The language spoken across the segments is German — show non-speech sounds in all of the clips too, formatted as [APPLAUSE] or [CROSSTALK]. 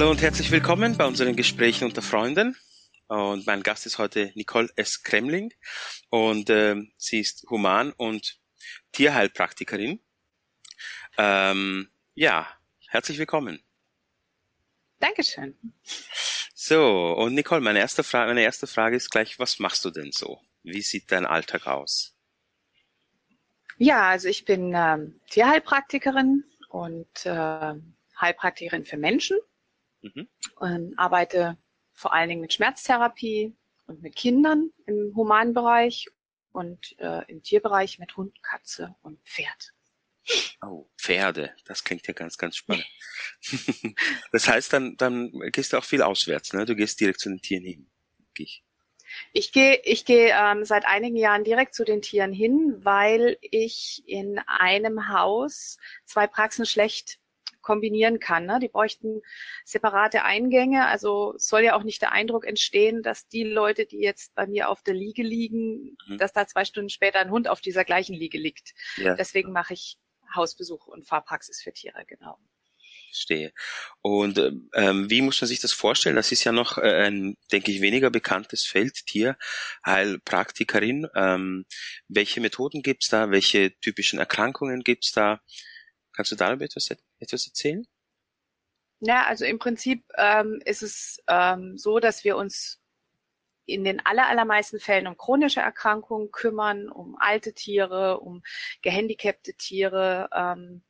Hallo und herzlich willkommen bei unseren Gesprächen unter Freunden. Und mein Gast ist heute Nicole S. Kremling und äh, sie ist Human- und Tierheilpraktikerin. Ähm, ja, herzlich willkommen. Dankeschön. So, und Nicole, meine erste Frage, meine erste Frage ist gleich, was machst du denn so? Wie sieht dein Alltag aus? Ja, also ich bin ähm, Tierheilpraktikerin und äh, Heilpraktikerin für Menschen mhm. und arbeite vor allen Dingen mit Schmerztherapie und mit Kindern im humanen Bereich und äh, im Tierbereich mit Hund, Katze und Pferd. Oh, Pferde, das klingt ja ganz, ganz spannend. [LAUGHS] das heißt, dann, dann gehst du auch viel auswärts, ne? Du gehst direkt zu den Tieren hin. Ich, ich gehe ich gehe ähm, seit einigen Jahren direkt zu den Tieren hin, weil ich in einem Haus zwei Praxen schlecht kombinieren kann. Ne? Die bräuchten separate Eingänge. Also soll ja auch nicht der Eindruck entstehen, dass die Leute, die jetzt bei mir auf der Liege liegen, mhm. dass da zwei Stunden später ein Hund auf dieser gleichen Liege liegt. Ja. Deswegen mache ich Hausbesuch und Fahrpraxis für Tiere, genau. Verstehe. Und ähm, wie muss man sich das vorstellen? Das ist ja noch äh, ein, denke ich, weniger bekanntes Feld, Tierheilpraktikerin. Ähm, welche Methoden gibt's da? Welche typischen Erkrankungen gibt's da? Kannst du darüber etwas, etwas erzählen? Ja, also im Prinzip ähm, ist es ähm, so, dass wir uns in den allermeisten Fällen um chronische Erkrankungen kümmern, um alte Tiere, um gehandicapte Tiere, ähm,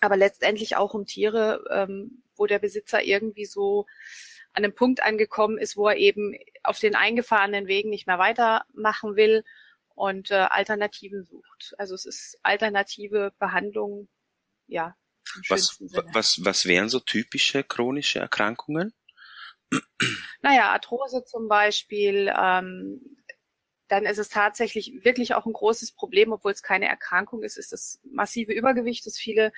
aber letztendlich auch um Tiere, ähm, wo der Besitzer irgendwie so an einem Punkt angekommen ist, wo er eben auf den eingefahrenen Wegen nicht mehr weitermachen will und äh, Alternativen sucht. Also es ist alternative Behandlung, ja. Was, was, was wären so typische chronische Erkrankungen? Naja, Arthrose zum Beispiel, ähm, dann ist es tatsächlich wirklich auch ein großes Problem, obwohl es keine Erkrankung ist, ist das massive Übergewicht, das viele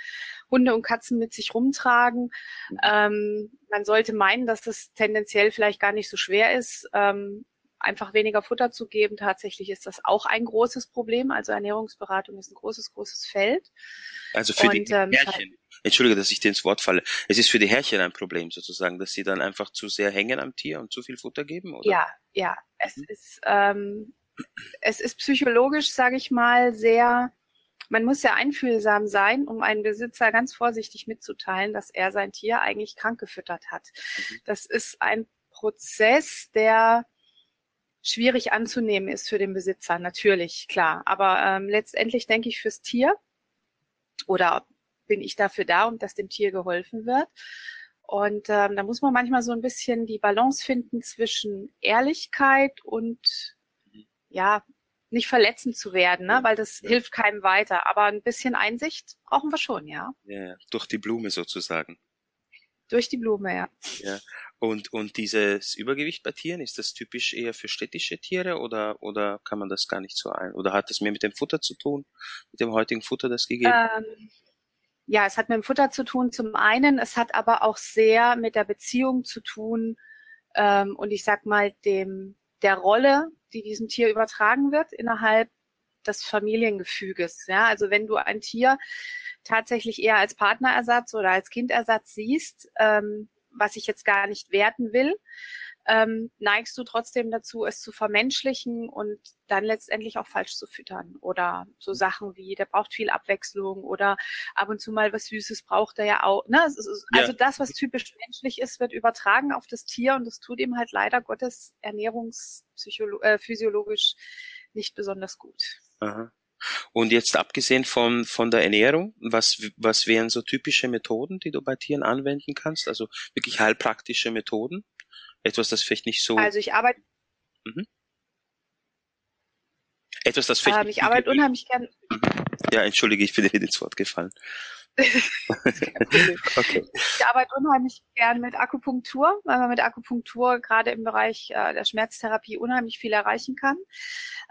Hunde und Katzen mit sich rumtragen. Mhm. Ähm, man sollte meinen, dass das tendenziell vielleicht gar nicht so schwer ist, ähm, einfach weniger Futter zu geben. Tatsächlich ist das auch ein großes Problem. Also Ernährungsberatung ist ein großes, großes Feld. Also für und, die ähm. Entschuldige, dass ich dir ins Wort falle. Es ist für die Herrchen ein Problem sozusagen, dass sie dann einfach zu sehr hängen am Tier und zu viel Futter geben, oder? Ja, ja. Es mhm. ist, ähm, es ist psychologisch, sage ich mal, sehr, man muss ja einfühlsam sein, um einen Besitzer ganz vorsichtig mitzuteilen, dass er sein Tier eigentlich krank gefüttert hat. Mhm. Das ist ein Prozess, der schwierig anzunehmen ist für den Besitzer, natürlich, klar. Aber ähm, letztendlich denke ich fürs Tier oder bin ich dafür da, um dass dem Tier geholfen wird. Und ähm, da muss man manchmal so ein bisschen die Balance finden zwischen Ehrlichkeit und ja, nicht verletzend zu werden, ne? weil das ja. hilft keinem weiter. Aber ein bisschen Einsicht brauchen wir schon, ja. Ja, durch die Blume sozusagen. Durch die Blume, ja. Ja. Und, und dieses Übergewicht bei Tieren, ist das typisch eher für städtische Tiere oder, oder kann man das gar nicht so ein? Oder hat das mehr mit dem Futter zu tun, mit dem heutigen Futter, das gegeben? Ähm, ja, es hat mit dem Futter zu tun zum einen, es hat aber auch sehr mit der Beziehung zu tun ähm, und ich sag mal dem der Rolle, die diesem Tier übertragen wird innerhalb des Familiengefüges. Ja, also wenn du ein Tier tatsächlich eher als Partnerersatz oder als Kindersatz siehst, ähm, was ich jetzt gar nicht werten will, ähm, neigst du trotzdem dazu, es zu vermenschlichen und dann letztendlich auch falsch zu füttern. Oder so Sachen wie, der braucht viel Abwechslung oder ab und zu mal was Süßes braucht er ja auch. Ne? Also ja. das, was typisch menschlich ist, wird übertragen auf das Tier und das tut ihm halt leider Gottes ernährungsphysiologisch äh, nicht besonders gut. Aha. Und jetzt abgesehen von, von der Ernährung, was, was wären so typische Methoden, die du bei Tieren anwenden kannst? Also wirklich heilpraktische Methoden? Etwas, das vielleicht nicht so. Also ich arbeite. Mhm. Etwas, das vielleicht. Ähm, ich arbeite unheimlich gern. Mhm. Ja, entschuldige, ich bin dir ins Wort gefallen. Okay. Ich arbeite unheimlich gern mit Akupunktur, weil man mit Akupunktur gerade im Bereich äh, der Schmerztherapie unheimlich viel erreichen kann.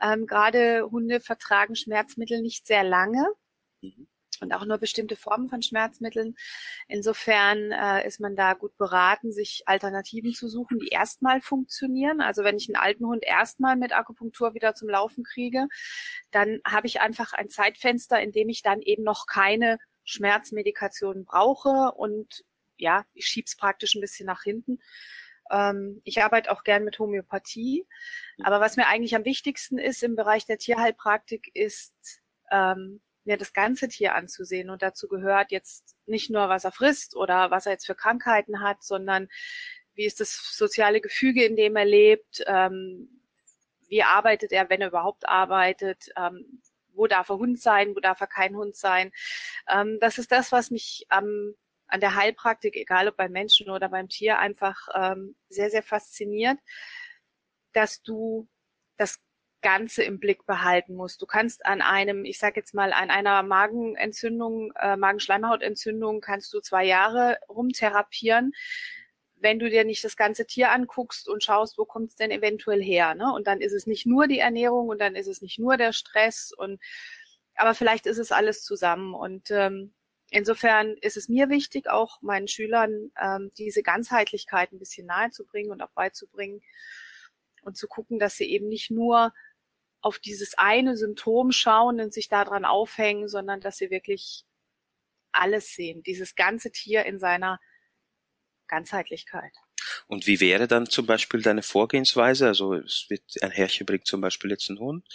Ähm, gerade Hunde vertragen Schmerzmittel nicht sehr lange. Mhm und auch nur bestimmte Formen von Schmerzmitteln. Insofern äh, ist man da gut beraten, sich Alternativen zu suchen, die erstmal funktionieren. Also wenn ich einen alten Hund erstmal mit Akupunktur wieder zum Laufen kriege, dann habe ich einfach ein Zeitfenster, in dem ich dann eben noch keine Schmerzmedikation brauche und ja, ich schieb's praktisch ein bisschen nach hinten. Ähm, ich arbeite auch gern mit Homöopathie. Aber was mir eigentlich am wichtigsten ist im Bereich der Tierheilpraktik ist, ähm, mir das ganze Tier anzusehen. Und dazu gehört jetzt nicht nur, was er frisst oder was er jetzt für Krankheiten hat, sondern wie ist das soziale Gefüge, in dem er lebt, ähm, wie arbeitet er, wenn er überhaupt arbeitet, ähm, wo darf er Hund sein, wo darf er kein Hund sein. Ähm, das ist das, was mich am an der Heilpraktik, egal ob beim Menschen oder beim Tier, einfach ähm, sehr, sehr fasziniert, dass du das Ganze im Blick behalten musst. Du kannst an einem, ich sag jetzt mal, an einer Magenentzündung, äh, Magenschleimhautentzündung kannst du zwei Jahre rumtherapieren, wenn du dir nicht das ganze Tier anguckst und schaust, wo kommt es denn eventuell her. Ne? Und dann ist es nicht nur die Ernährung und dann ist es nicht nur der Stress und aber vielleicht ist es alles zusammen. Und ähm, insofern ist es mir wichtig, auch meinen Schülern ähm, diese Ganzheitlichkeit ein bisschen nahezubringen und auch beizubringen und zu gucken, dass sie eben nicht nur auf dieses eine Symptom schauen und sich daran aufhängen, sondern dass sie wirklich alles sehen, dieses ganze Tier in seiner Ganzheitlichkeit. Und wie wäre dann zum Beispiel deine Vorgehensweise? Also es wird ein Herrchen bringt zum Beispiel jetzt einen Hund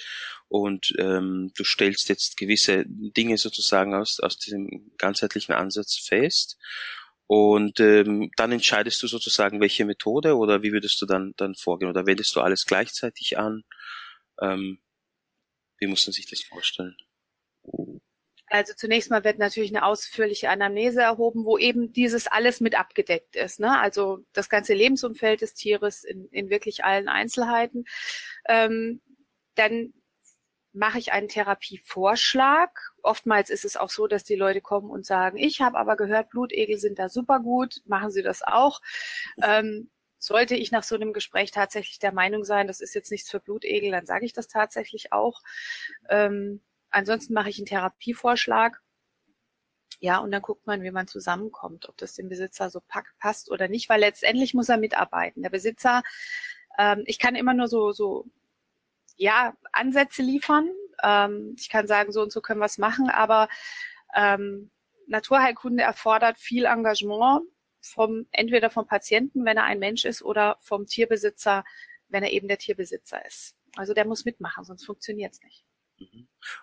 und ähm, du stellst jetzt gewisse Dinge sozusagen aus, aus diesem ganzheitlichen Ansatz fest und ähm, dann entscheidest du sozusagen, welche Methode oder wie würdest du dann, dann vorgehen oder wendest du alles gleichzeitig an? Ähm, wie muss man sich das vorstellen? Also zunächst mal wird natürlich eine ausführliche Anamnese erhoben, wo eben dieses alles mit abgedeckt ist. Ne? Also das ganze Lebensumfeld des Tieres in, in wirklich allen Einzelheiten. Ähm, dann mache ich einen Therapievorschlag. Oftmals ist es auch so, dass die Leute kommen und sagen, ich habe aber gehört, Blutegel sind da super gut, machen Sie das auch. Ähm, sollte ich nach so einem Gespräch tatsächlich der Meinung sein, das ist jetzt nichts für Blutegel, dann sage ich das tatsächlich auch. Ähm, ansonsten mache ich einen Therapievorschlag. Ja, und dann guckt man, wie man zusammenkommt, ob das dem Besitzer so passt oder nicht, weil letztendlich muss er mitarbeiten. Der Besitzer, ähm, ich kann immer nur so, so, ja, Ansätze liefern. Ähm, ich kann sagen, so und so können wir es machen, aber ähm, Naturheilkunde erfordert viel Engagement vom, entweder vom Patienten, wenn er ein Mensch ist, oder vom Tierbesitzer, wenn er eben der Tierbesitzer ist. Also der muss mitmachen, sonst funktioniert es nicht.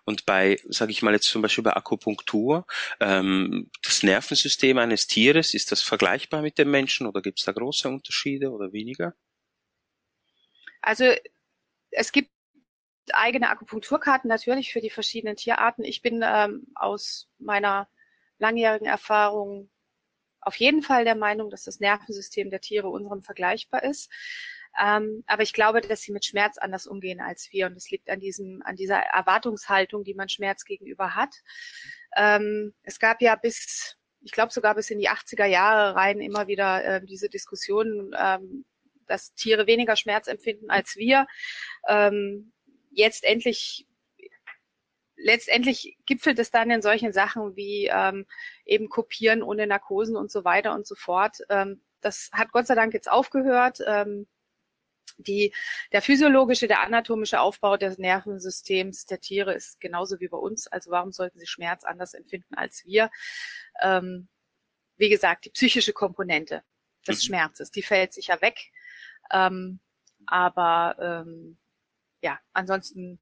Und bei, sage ich mal jetzt zum Beispiel bei Akupunktur, ähm, das Nervensystem eines Tieres, ist das vergleichbar mit dem Menschen oder gibt es da große Unterschiede oder weniger? Also es gibt eigene Akupunkturkarten natürlich für die verschiedenen Tierarten. Ich bin ähm, aus meiner langjährigen Erfahrung auf jeden Fall der Meinung, dass das Nervensystem der Tiere unserem vergleichbar ist. Ähm, aber ich glaube, dass sie mit Schmerz anders umgehen als wir. Und es liegt an diesem, an dieser Erwartungshaltung, die man Schmerz gegenüber hat. Ähm, es gab ja bis, ich glaube sogar bis in die 80er Jahre rein immer wieder äh, diese Diskussionen, ähm, dass Tiere weniger Schmerz empfinden als wir. Ähm, jetzt endlich letztendlich gipfelt es dann in solchen Sachen wie ähm, eben Kopieren ohne Narkosen und so weiter und so fort. Ähm, das hat Gott sei Dank jetzt aufgehört. Ähm, die, der physiologische, der anatomische Aufbau des Nervensystems der Tiere ist genauso wie bei uns. Also warum sollten sie Schmerz anders empfinden als wir? Ähm, wie gesagt, die psychische Komponente des mhm. Schmerzes, die fällt sicher weg. Ähm, aber ähm, ja, ansonsten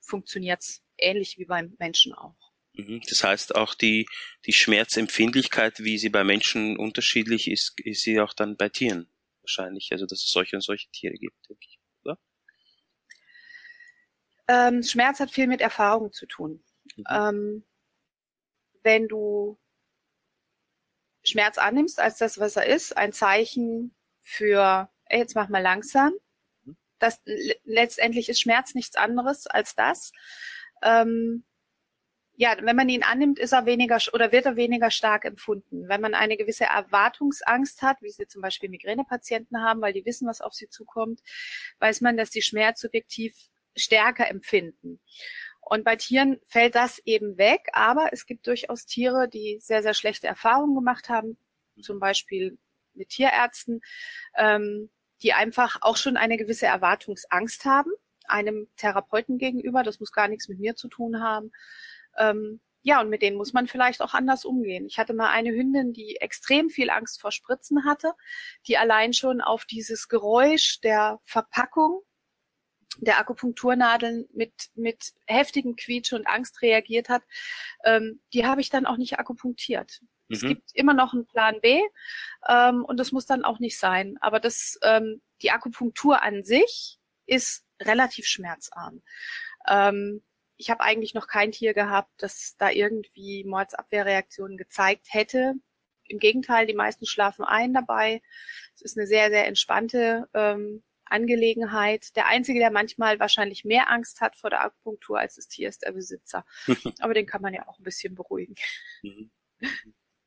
funktioniert's ähnlich wie beim Menschen auch. Mhm. Das heißt auch die, die Schmerzempfindlichkeit, wie sie bei Menschen unterschiedlich ist, ist sie auch dann bei Tieren wahrscheinlich. Also dass es solche und solche Tiere gibt, denke ich, oder? Ähm, Schmerz hat viel mit Erfahrung zu tun. Mhm. Ähm, wenn du Schmerz annimmst als das, was er ist, ein Zeichen für, ey, jetzt mach mal langsam. Mhm. Das, letztendlich ist Schmerz nichts anderes als das ähm, ja, wenn man ihn annimmt, ist er weniger oder wird er weniger stark empfunden. Wenn man eine gewisse Erwartungsangst hat, wie sie zum Beispiel Migränepatienten haben, weil die wissen, was auf sie zukommt, weiß man, dass die Schmerz subjektiv stärker empfinden. Und bei Tieren fällt das eben weg, aber es gibt durchaus Tiere, die sehr, sehr schlechte Erfahrungen gemacht haben, zum Beispiel mit Tierärzten, ähm, die einfach auch schon eine gewisse Erwartungsangst haben einem Therapeuten gegenüber. Das muss gar nichts mit mir zu tun haben. Ähm, ja, und mit denen muss man vielleicht auch anders umgehen. Ich hatte mal eine Hündin, die extrem viel Angst vor Spritzen hatte, die allein schon auf dieses Geräusch der Verpackung der Akupunkturnadeln mit, mit heftigem Quietsch und Angst reagiert hat, ähm, die habe ich dann auch nicht akupunktiert. Mhm. Es gibt immer noch einen Plan B ähm, und das muss dann auch nicht sein. Aber das, ähm, die Akupunktur an sich ist relativ schmerzarm. Ähm, ich habe eigentlich noch kein Tier gehabt, das da irgendwie Mordsabwehrreaktionen gezeigt hätte. Im Gegenteil, die meisten schlafen ein dabei. Es ist eine sehr, sehr entspannte ähm, Angelegenheit. Der Einzige, der manchmal wahrscheinlich mehr Angst hat vor der Akupunktur als das Tier, ist der Besitzer. [LAUGHS] Aber den kann man ja auch ein bisschen beruhigen. Mhm.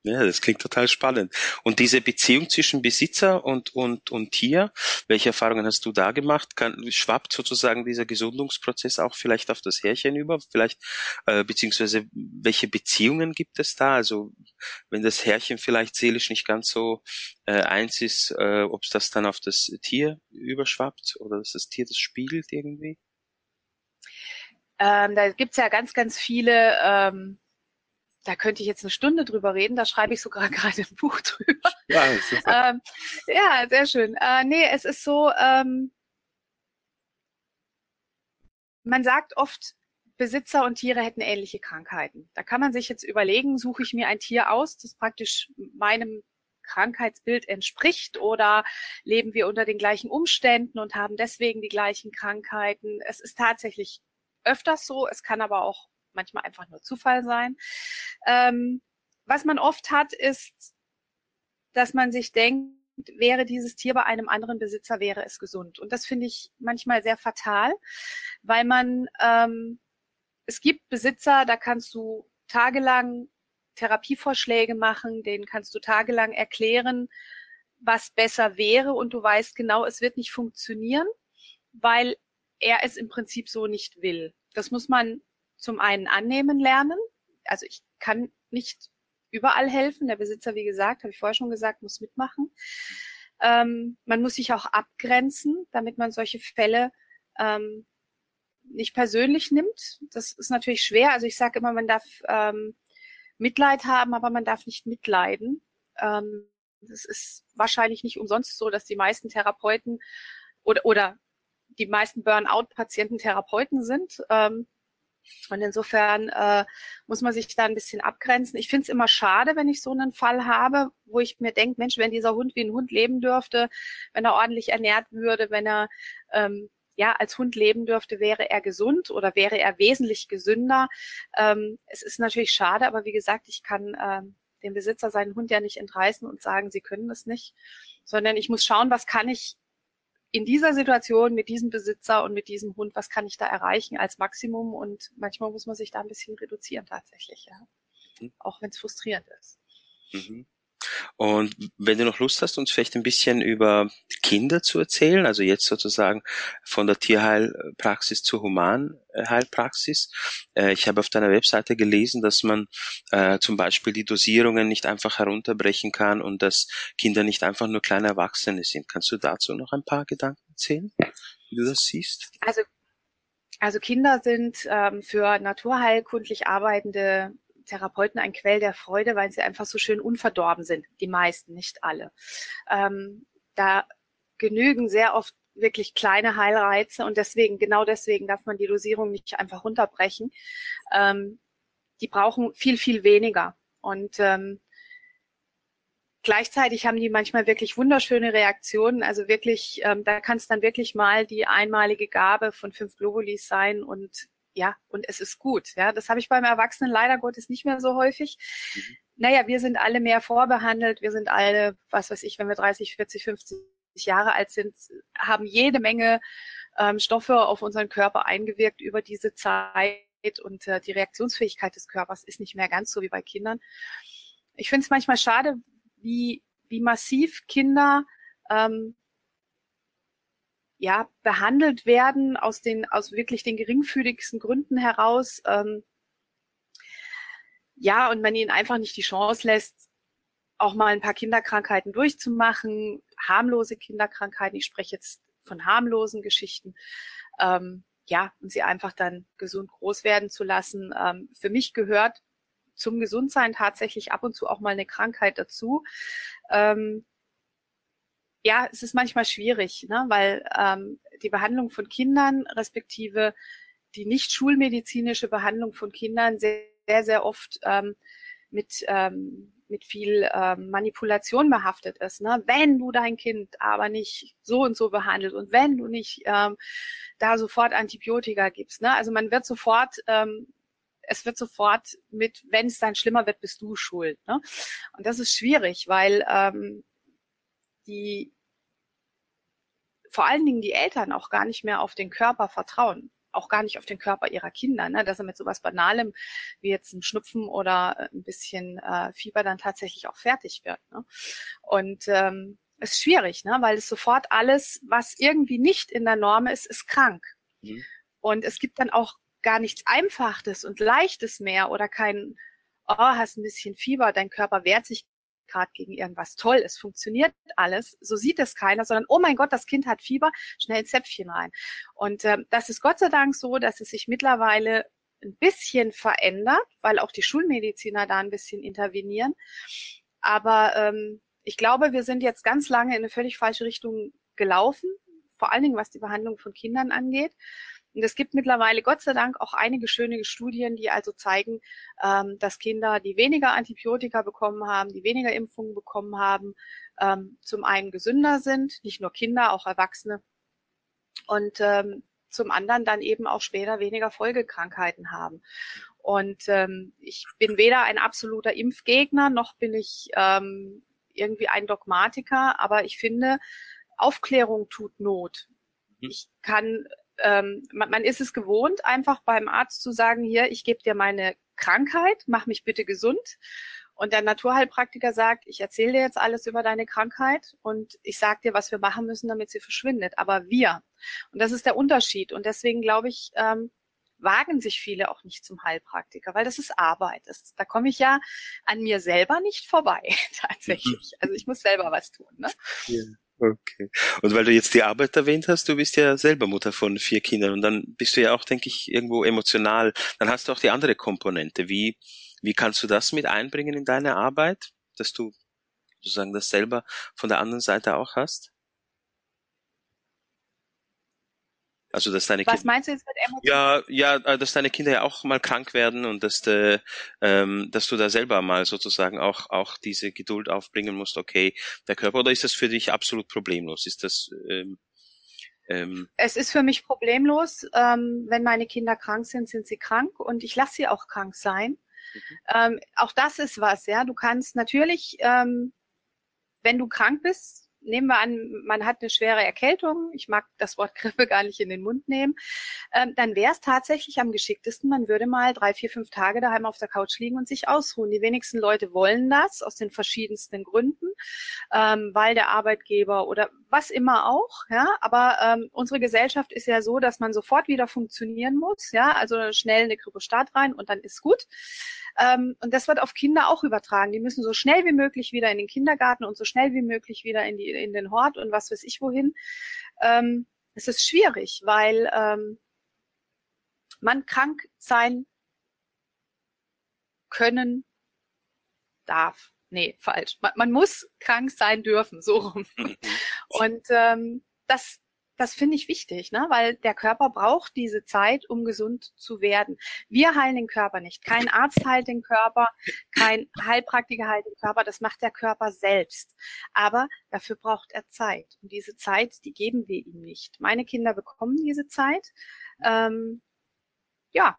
Ja, das klingt total spannend. Und diese Beziehung zwischen Besitzer und, und, und Tier, welche Erfahrungen hast du da gemacht? Kann, schwappt sozusagen dieser Gesundungsprozess auch vielleicht auf das Härchen über? Vielleicht, äh, beziehungsweise welche Beziehungen gibt es da? Also wenn das Härchen vielleicht seelisch nicht ganz so äh, eins ist, äh, ob es das dann auf das Tier überschwappt oder dass das Tier das spiegelt irgendwie? Ähm, da gibt's ja ganz, ganz viele ähm da könnte ich jetzt eine Stunde drüber reden, da schreibe ich sogar [LAUGHS] gerade ein Buch drüber. Ja, ähm, ja sehr schön. Äh, nee, es ist so, ähm, man sagt oft, Besitzer und Tiere hätten ähnliche Krankheiten. Da kann man sich jetzt überlegen, suche ich mir ein Tier aus, das praktisch meinem Krankheitsbild entspricht oder leben wir unter den gleichen Umständen und haben deswegen die gleichen Krankheiten. Es ist tatsächlich öfters so, es kann aber auch manchmal einfach nur Zufall sein. Ähm, was man oft hat, ist, dass man sich denkt, wäre dieses Tier bei einem anderen Besitzer, wäre es gesund. Und das finde ich manchmal sehr fatal, weil man, ähm, es gibt Besitzer, da kannst du tagelang Therapievorschläge machen, denen kannst du tagelang erklären, was besser wäre und du weißt genau, es wird nicht funktionieren, weil er es im Prinzip so nicht will. Das muss man zum einen annehmen lernen. Also ich kann nicht überall helfen. Der Besitzer, wie gesagt, habe ich vorher schon gesagt, muss mitmachen. Ähm, man muss sich auch abgrenzen, damit man solche Fälle ähm, nicht persönlich nimmt. Das ist natürlich schwer. Also ich sage immer, man darf ähm, Mitleid haben, aber man darf nicht mitleiden. Ähm, das ist wahrscheinlich nicht umsonst so, dass die meisten Therapeuten oder, oder die meisten Burnout-Patienten Therapeuten sind. Ähm, und insofern äh, muss man sich da ein bisschen abgrenzen. Ich finde es immer schade, wenn ich so einen Fall habe, wo ich mir denke, Mensch, wenn dieser Hund wie ein Hund leben dürfte, wenn er ordentlich ernährt würde, wenn er ähm, ja als Hund leben dürfte, wäre er gesund oder wäre er wesentlich gesünder. Ähm, es ist natürlich schade, aber wie gesagt, ich kann ähm, dem Besitzer seinen Hund ja nicht entreißen und sagen, sie können das nicht, sondern ich muss schauen, was kann ich in dieser Situation mit diesem Besitzer und mit diesem Hund, was kann ich da erreichen als Maximum? Und manchmal muss man sich da ein bisschen reduzieren tatsächlich, ja. Mhm. Auch wenn es frustrierend ist. Mhm. Und wenn du noch Lust hast, uns vielleicht ein bisschen über Kinder zu erzählen, also jetzt sozusagen von der Tierheilpraxis zur Humanheilpraxis. Äh, ich habe auf deiner Webseite gelesen, dass man äh, zum Beispiel die Dosierungen nicht einfach herunterbrechen kann und dass Kinder nicht einfach nur kleine Erwachsene sind. Kannst du dazu noch ein paar Gedanken erzählen, wie du das siehst? Also also Kinder sind ähm, für naturheilkundlich arbeitende Therapeuten ein Quell der Freude, weil sie einfach so schön unverdorben sind. Die meisten, nicht alle. Ähm, da genügen sehr oft wirklich kleine Heilreize und deswegen, genau deswegen darf man die Dosierung nicht einfach runterbrechen. Ähm, die brauchen viel, viel weniger. Und ähm, gleichzeitig haben die manchmal wirklich wunderschöne Reaktionen. Also wirklich, ähm, da kann es dann wirklich mal die einmalige Gabe von fünf Globulis sein und ja, und es ist gut. Ja, das habe ich beim Erwachsenen leider Gottes nicht mehr so häufig. Mhm. Naja, wir sind alle mehr vorbehandelt. Wir sind alle, was weiß ich, wenn wir 30, 40, 50 Jahre alt sind, haben jede Menge ähm, Stoffe auf unseren Körper eingewirkt über diese Zeit und äh, die Reaktionsfähigkeit des Körpers ist nicht mehr ganz so wie bei Kindern. Ich finde es manchmal schade, wie, wie massiv Kinder ähm, ja, behandelt werden aus den, aus wirklich den geringfügigsten Gründen heraus. Ähm, ja, und man ihnen einfach nicht die Chance lässt, auch mal ein paar Kinderkrankheiten durchzumachen, harmlose Kinderkrankheiten. Ich spreche jetzt von harmlosen Geschichten. Ähm, ja, und sie einfach dann gesund groß werden zu lassen. Ähm, für mich gehört zum Gesundsein tatsächlich ab und zu auch mal eine Krankheit dazu. Ähm, ja, es ist manchmal schwierig, ne? weil ähm, die Behandlung von Kindern respektive die nicht schulmedizinische Behandlung von Kindern sehr, sehr, sehr oft ähm, mit, ähm, mit viel ähm, Manipulation behaftet ist. Ne? Wenn du dein Kind aber nicht so und so behandelt und wenn du nicht ähm, da sofort Antibiotika gibst. Ne? Also man wird sofort ähm, es wird sofort mit, wenn es dann schlimmer wird, bist du schuld. Ne? Und das ist schwierig, weil ähm, die vor allen Dingen die Eltern auch gar nicht mehr auf den Körper vertrauen auch gar nicht auf den Körper ihrer Kinder, ne? dass er mit sowas Banalem wie jetzt ein Schnupfen oder äh, ein bisschen äh, Fieber dann tatsächlich auch fertig wird. Ne? Und ähm, ist schwierig, ne? weil es sofort alles, was irgendwie nicht in der Norm ist, ist krank. Mhm. Und es gibt dann auch gar nichts Einfaches und Leichtes mehr oder kein, oh, hast ein bisschen Fieber, dein Körper wehrt sich gerade gegen irgendwas. Toll, es funktioniert alles. So sieht es keiner, sondern oh mein Gott, das Kind hat Fieber, schnell ein Zäpfchen rein. Und äh, das ist Gott sei Dank so, dass es sich mittlerweile ein bisschen verändert, weil auch die Schulmediziner da ein bisschen intervenieren. Aber ähm, ich glaube, wir sind jetzt ganz lange in eine völlig falsche Richtung gelaufen, vor allen Dingen was die Behandlung von Kindern angeht. Und es gibt mittlerweile Gott sei Dank auch einige schöne Studien, die also zeigen, ähm, dass Kinder, die weniger Antibiotika bekommen haben, die weniger Impfungen bekommen haben, ähm, zum einen gesünder sind, nicht nur Kinder, auch Erwachsene. Und ähm, zum anderen dann eben auch später weniger Folgekrankheiten haben. Und ähm, ich bin weder ein absoluter Impfgegner, noch bin ich ähm, irgendwie ein Dogmatiker, aber ich finde, Aufklärung tut Not. Mhm. Ich kann ähm, man, man ist es gewohnt, einfach beim Arzt zu sagen, hier, ich gebe dir meine Krankheit, mach mich bitte gesund. Und der Naturheilpraktiker sagt, ich erzähle dir jetzt alles über deine Krankheit und ich sage dir, was wir machen müssen, damit sie verschwindet. Aber wir. Und das ist der Unterschied. Und deswegen glaube ich, ähm, wagen sich viele auch nicht zum Heilpraktiker, weil das ist Arbeit. Das, da komme ich ja an mir selber nicht vorbei, [LAUGHS] tatsächlich. Also ich muss selber was tun. Ne? Okay. Und weil du jetzt die Arbeit erwähnt hast, du bist ja selber Mutter von vier Kindern und dann bist du ja auch, denke ich, irgendwo emotional. Dann hast du auch die andere Komponente. Wie, wie kannst du das mit einbringen in deine Arbeit, dass du sozusagen das selber von der anderen Seite auch hast? Also dass deine Was meinst du jetzt mit Emotionen? Ja, ja, äh, dass deine Kinder ja auch mal krank werden und dass, de, ähm, dass du da selber mal sozusagen auch auch diese Geduld aufbringen musst. Okay, der Körper oder ist das für dich absolut problemlos? Ist das ähm, ähm, es ist für mich problemlos. Ähm, wenn meine Kinder krank sind, sind sie krank und ich lasse sie auch krank sein. Mhm. Ähm, auch das ist was, ja. Du kannst natürlich, ähm, wenn du krank bist, nehmen wir an, man hat eine schwere Erkältung, ich mag das Wort Grippe gar nicht in den Mund nehmen, ähm, dann wäre es tatsächlich am geschicktesten, man würde mal drei, vier, fünf Tage daheim auf der Couch liegen und sich ausruhen. Die wenigsten Leute wollen das aus den verschiedensten Gründen, ähm, weil der Arbeitgeber oder was immer auch, ja, aber ähm, unsere Gesellschaft ist ja so, dass man sofort wieder funktionieren muss, ja, also schnell eine Grippe Start rein und dann ist gut. Ähm, und das wird auf Kinder auch übertragen. Die müssen so schnell wie möglich wieder in den Kindergarten und so schnell wie möglich wieder in, die, in den Hort und was weiß ich wohin. Ähm, es ist schwierig, weil ähm, man krank sein können darf. Nee, falsch. Man, man muss krank sein dürfen, so rum. [LAUGHS] Und ähm, das das finde ich wichtig, ne? weil der Körper braucht diese Zeit, um gesund zu werden. Wir heilen den Körper nicht. Kein Arzt heilt den Körper, kein Heilpraktiker heilt den Körper. Das macht der Körper selbst. Aber dafür braucht er Zeit. Und diese Zeit, die geben wir ihm nicht. Meine Kinder bekommen diese Zeit. Ähm, ja,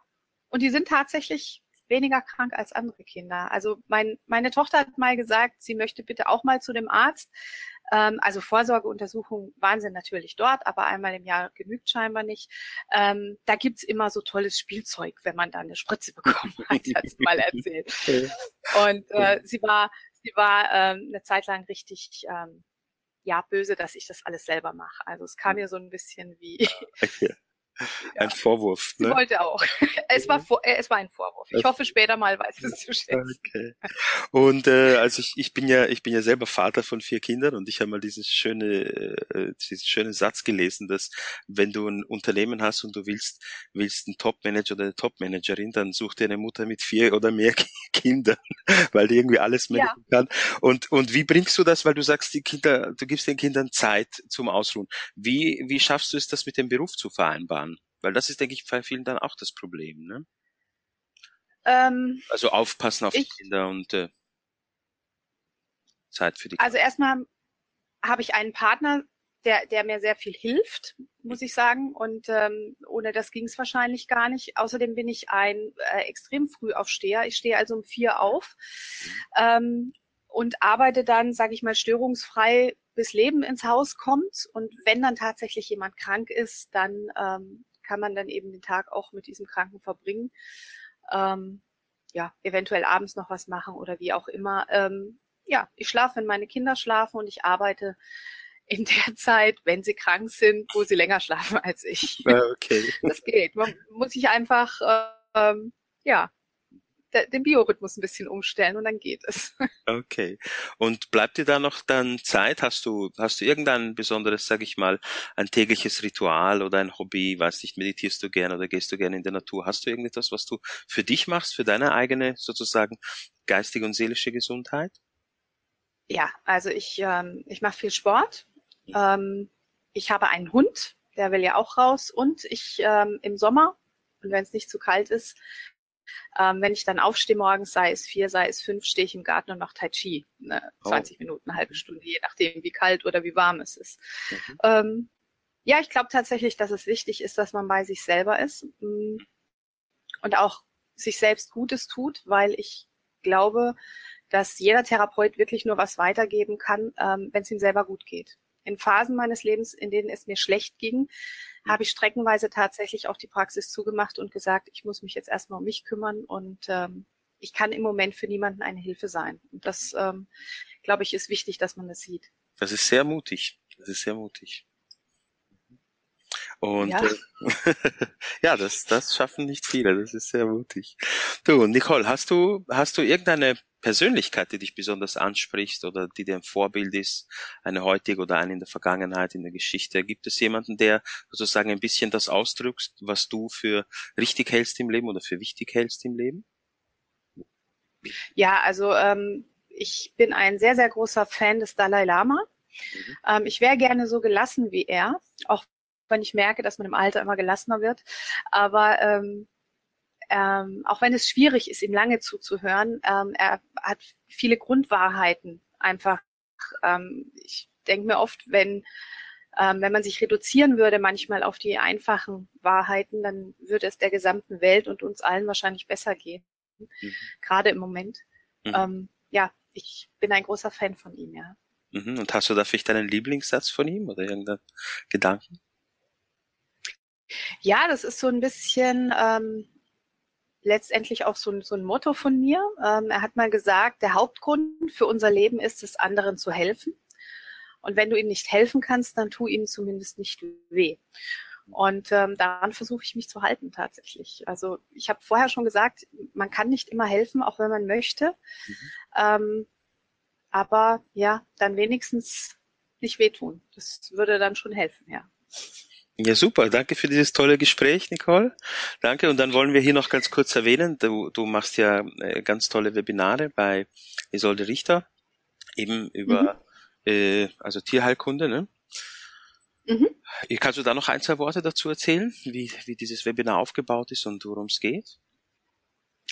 und die sind tatsächlich weniger krank als andere Kinder. Also mein, meine Tochter hat mal gesagt, sie möchte bitte auch mal zu dem Arzt. Ähm, also Vorsorgeuntersuchungen waren sie natürlich dort, aber einmal im Jahr genügt scheinbar nicht. Ähm, da gibt's immer so tolles Spielzeug, wenn man da eine Spritze [LAUGHS] bekommen hat, hat sie mal erzählt. [LAUGHS] Und äh, sie war, sie war ähm, eine Zeit lang richtig ähm, ja böse, dass ich das alles selber mache. Also es kam mir so ein bisschen wie Ein Vorwurf. Ne? Sie wollte auch. [LAUGHS] Es war, äh, es war ein Vorwurf. Ich hoffe, später mal weiß es zu schätzen. Okay. Und äh, also ich, ich bin ja, ich bin ja selber Vater von vier Kindern und ich habe mal diesen schöne, äh, diesen schönen Satz gelesen, dass wenn du ein Unternehmen hast und du willst, willst einen Top-Manager oder eine Top-Managerin, dann such dir eine Mutter mit vier oder mehr [LAUGHS] Kindern, weil die irgendwie alles managen ja. kann. Und und wie bringst du das, weil du sagst, die Kinder, du gibst den Kindern Zeit zum Ausruhen. Wie wie schaffst du es, das mit dem Beruf zu vereinbaren? Weil das ist, denke ich, bei vielen dann auch das Problem, ne? Ähm, also aufpassen auf ich, die Kinder und äh, Zeit für die also Kinder. Also erstmal habe ich einen Partner, der, der mir sehr viel hilft, muss ich sagen. Und ähm, ohne das ging es wahrscheinlich gar nicht. Außerdem bin ich ein äh, extrem früh aufsteher. Ich stehe also um vier auf ähm, und arbeite dann, sage ich mal, störungsfrei, bis Leben ins Haus kommt. Und wenn dann tatsächlich jemand krank ist, dann ähm, kann man dann eben den Tag auch mit diesem Kranken verbringen. Ähm, ja, eventuell abends noch was machen oder wie auch immer. Ähm, ja, ich schlafe, wenn meine Kinder schlafen und ich arbeite in der [LAUGHS] Zeit, wenn sie krank sind, wo sie länger schlafen als ich. Ah, okay. Das geht. Man muss sich einfach, ähm, ja, den Biorhythmus ein bisschen umstellen und dann geht es. [LAUGHS] Okay. Und bleibt dir da noch dann Zeit? Hast du, hast du irgendein besonderes, sag ich mal, ein tägliches Ritual oder ein Hobby? Weiß nicht, meditierst du gerne oder gehst du gerne in der Natur? Hast du irgendetwas, was du für dich machst, für deine eigene sozusagen geistige und seelische Gesundheit? Ja, also ich, ähm, ich mache viel Sport. Ähm, ich habe einen Hund, der will ja auch raus und ich ähm, im Sommer und wenn es nicht zu kalt ist, ähm, wenn ich dann aufstehe morgens, sei es vier, sei es fünf, stehe ich im Garten und mache Tai Chi. Ne? 20 oh. Minuten, eine halbe Stunde, je nachdem, wie kalt oder wie warm es ist. Mhm. Ähm, ja, ich glaube tatsächlich, dass es wichtig ist, dass man bei sich selber ist mm, und auch sich selbst Gutes tut, weil ich glaube, dass jeder Therapeut wirklich nur was weitergeben kann, ähm, wenn es ihm selber gut geht. In Phasen meines Lebens, in denen es mir schlecht ging, habe ich streckenweise tatsächlich auch die Praxis zugemacht und gesagt, ich muss mich jetzt erstmal um mich kümmern und ähm, ich kann im Moment für niemanden eine Hilfe sein. Und das, ähm, glaube ich, ist wichtig, dass man das sieht. Das ist sehr mutig. Das ist sehr mutig. Und ja, äh, [LAUGHS] ja das, das schaffen nicht viele. Das ist sehr mutig. Du, Nicole, hast du, hast du irgendeine Persönlichkeit, die dich besonders anspricht oder die dir ein Vorbild ist, eine heutige oder eine in der Vergangenheit, in der Geschichte? Gibt es jemanden, der sozusagen ein bisschen das ausdrückt, was du für richtig hältst im Leben oder für wichtig hältst im Leben? Ja, also ähm, ich bin ein sehr, sehr großer Fan des Dalai Lama. Mhm. Ähm, ich wäre gerne so gelassen wie er, auch wenn ich merke, dass man im Alter immer gelassener wird. Aber ähm, ähm, auch wenn es schwierig ist, ihm lange zuzuhören, ähm, er hat viele Grundwahrheiten einfach. Ähm, ich denke mir oft, wenn, ähm, wenn man sich reduzieren würde manchmal auf die einfachen Wahrheiten, dann würde es der gesamten Welt und uns allen wahrscheinlich besser gehen. Mhm. Gerade im Moment. Mhm. Ähm, ja, ich bin ein großer Fan von ihm, ja. Mhm. Und hast du da vielleicht einen Lieblingssatz von ihm oder irgendeinen Gedanken? Ja, das ist so ein bisschen, ähm, letztendlich auch so ein, so ein Motto von mir. Ähm, er hat mal gesagt, der Hauptgrund für unser Leben ist es, anderen zu helfen. Und wenn du ihnen nicht helfen kannst, dann tu ihnen zumindest nicht weh. Und ähm, daran versuche ich mich zu halten tatsächlich. Also ich habe vorher schon gesagt, man kann nicht immer helfen, auch wenn man möchte. Mhm. Ähm, aber ja, dann wenigstens nicht wehtun. Das würde dann schon helfen, ja. Ja, super. Danke für dieses tolle Gespräch, Nicole. Danke. Und dann wollen wir hier noch ganz kurz erwähnen, du, du machst ja äh, ganz tolle Webinare bei Isolde Richter, eben über mhm. äh, also Tierheilkunde. Ne? Mhm. Kannst du da noch ein, zwei Worte dazu erzählen, wie, wie dieses Webinar aufgebaut ist und worum es geht?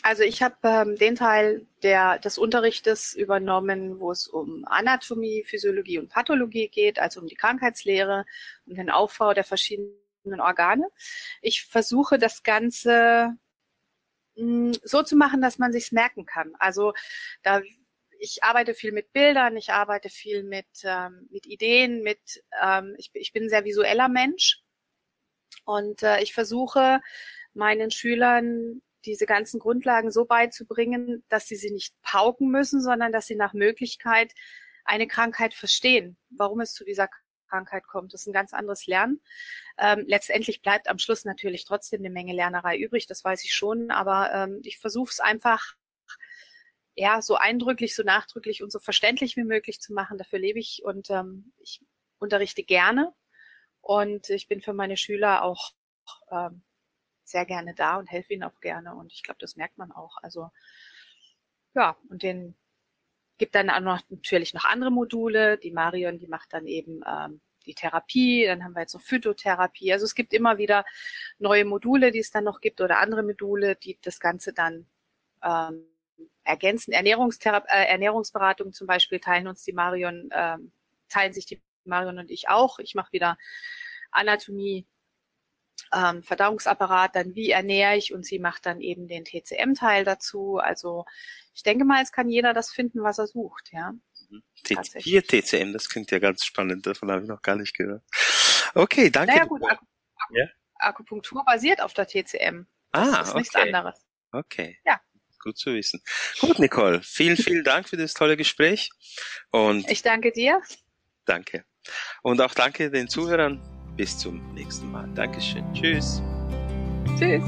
Also ich habe ähm, den Teil der, des Unterrichtes übernommen, wo es um Anatomie, Physiologie und Pathologie geht, also um die Krankheitslehre und den Aufbau der verschiedenen Organe. Ich versuche das Ganze mh, hm, so zu machen, dass man sich's merken kann. Also da ich arbeite viel mit Bildern, ich arbeite viel mit, ähm, mit Ideen, mit ähm, ich, ich bin ein sehr visueller Mensch und äh, ich versuche meinen Schülern diese ganzen Grundlagen so beizubringen, dass sie sie nicht pauken müssen, sondern dass sie nach Möglichkeit eine Krankheit verstehen, warum es zu dieser Krankheit kommt. Das ist ein ganz anderes Lernen. Ähm, letztendlich bleibt am Schluss natürlich trotzdem eine Menge Lernerei übrig, das weiß ich schon, aber ähm, ich versuche es einfach ja, so eindrücklich, so nachdrücklich und so verständlich wie möglich zu machen. Dafür lebe ich und ähm, ich unterrichte gerne und ich bin für meine Schüler auch ähm, sehr gerne da und helfe ihnen auch gerne und ich glaube, das merkt man auch. Also ja, und den gibt dann auch noch natürlich noch andere Module. Die Marion, die macht dann eben ähm, die Therapie, dann haben wir jetzt noch Phytotherapie. Also es gibt immer wieder neue Module, die es dann noch gibt oder andere Module, die das Ganze dann ähm, ergänzen. Ernährungsthera äh, Ernährungsberatung zum Beispiel teilen uns die Marion, äh, teilen sich die Marion und ich auch. Ich mache wieder Anatomie, ähm, Verdauungsapparat, dann wie ernähre ich und sie macht dann eben den TCM-Teil dazu. Also ich denke mal, es kann jeder das finden, was er sucht, ja. Mhm. Hier TCM, das klingt ja ganz spannend, davon habe ich noch gar nicht gehört. Okay, danke. Naja gut, Ak ja? Akupunktur basiert auf der TCM. Das ah, ist okay. nichts anderes. Okay. Ja. Gut zu wissen. Gut, Nicole, vielen, vielen Dank für das tolle Gespräch. Und ich danke dir. Danke. Und auch danke den Zuhörern. Bis zum nächsten Mal. Dankeschön. Tschüss. Tschüss.